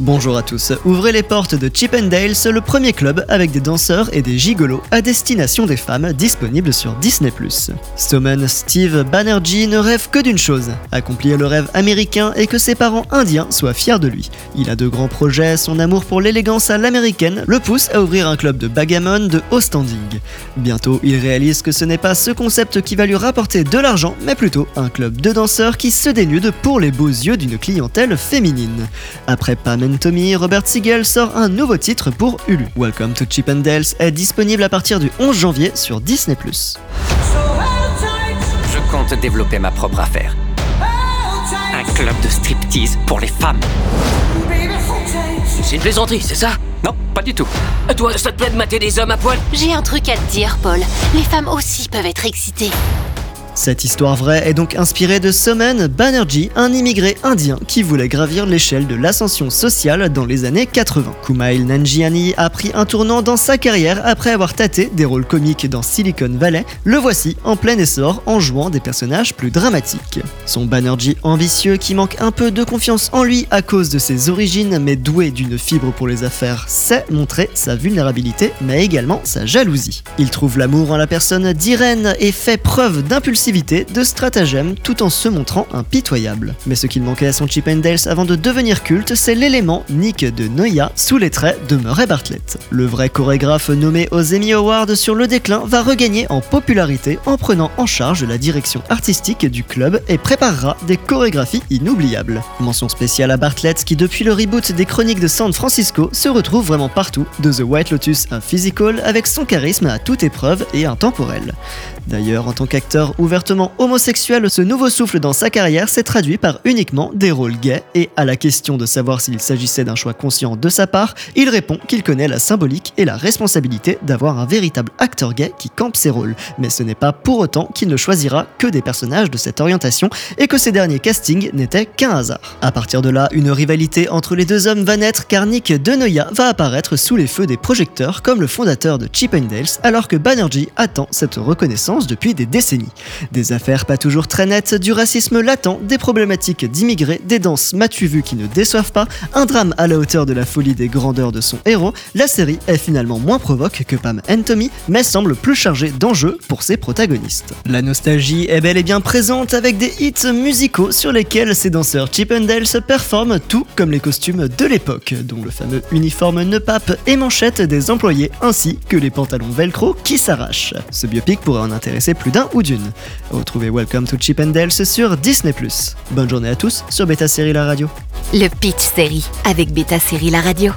Bonjour à tous, ouvrez les portes de Chip and Dale, le premier club avec des danseurs et des gigolos à destination des femmes disponible sur Disney+. Stoman Steve Banerjee ne rêve que d'une chose, accomplir le rêve américain et que ses parents indiens soient fiers de lui. Il a de grands projets, son amour pour l'élégance à l'américaine le pousse à ouvrir un club de bagamon de haut standing. Bientôt, il réalise que ce n'est pas ce concept qui va lui rapporter de l'argent, mais plutôt un club de danseurs qui se dénude pour les beaux yeux d'une clientèle féminine. Après Tommy, Robert Siegel sort un nouveau titre pour Hulu. Welcome to Chip and Dales est disponible à partir du 11 janvier sur Disney+. Je compte développer ma propre affaire. Un club de striptease pour les femmes. C'est une plaisanterie, c'est ça? Non, pas du tout. Toi, ça te plaît de mater des hommes à poil? J'ai un truc à te dire, Paul. Les femmes aussi peuvent être excitées. Cette histoire vraie est donc inspirée de Soman Banerjee, un immigré indien qui voulait gravir l'échelle de l'ascension sociale dans les années 80. Kumail Nanjiani a pris un tournant dans sa carrière après avoir tâté des rôles comiques dans Silicon Valley. Le voici en plein essor en jouant des personnages plus dramatiques. Son Banerjee ambitieux qui manque un peu de confiance en lui à cause de ses origines mais doué d'une fibre pour les affaires sait montrer sa vulnérabilité mais également sa jalousie. Il trouve l'amour en la personne d'Irène et fait preuve de stratagème tout en se montrant impitoyable. Mais ce qu'il manquait à son Chip and Dales avant de devenir culte, c'est l'élément Nick de Noia sous les traits de Murray Bartlett. Le vrai chorégraphe nommé aux Emmy Awards sur le déclin va regagner en popularité en prenant en charge la direction artistique du club et préparera des chorégraphies inoubliables. Mention spéciale à Bartlett qui depuis le reboot des chroniques de San Francisco se retrouve vraiment partout, de The White Lotus à Physical avec son charisme à toute épreuve et intemporel. D'ailleurs, en tant qu'acteur ouvertement homosexuel, ce nouveau souffle dans sa carrière s'est traduit par uniquement des rôles gays, et à la question de savoir s'il s'agissait d'un choix conscient de sa part, il répond qu'il connaît la symbolique et la responsabilité d'avoir un véritable acteur gay qui campe ses rôles, mais ce n'est pas pour autant qu'il ne choisira que des personnages de cette orientation et que ces derniers castings n'étaient qu'un hasard. À partir de là, une rivalité entre les deux hommes va naître car Nick Denoya va apparaître sous les feux des projecteurs comme le fondateur de Chip Dales alors que Banerjee attend cette reconnaissance depuis des décennies. Des affaires pas toujours très nettes, du racisme latent, des problématiques d'immigrés, des danses matu vues qui ne déçoivent pas, un drame à la hauteur de la folie des grandeurs de son héros, la série est finalement moins provoque que Pam and Tommy, mais semble plus chargée d'enjeux pour ses protagonistes. La nostalgie est bel et bien présente avec des hits musicaux sur lesquels ces danseurs Chip and Dale se performent tout comme les costumes de l'époque, dont le fameux uniforme ne pape et manchette des employés ainsi que les pantalons velcro qui s'arrachent. Ce biopic pourrait en plus d'un ou d'une. Retrouvez Welcome to Chip and Dale sur Disney+. Bonne journée à tous sur Beta Série La Radio. Le Pitch Série avec Beta Série La Radio.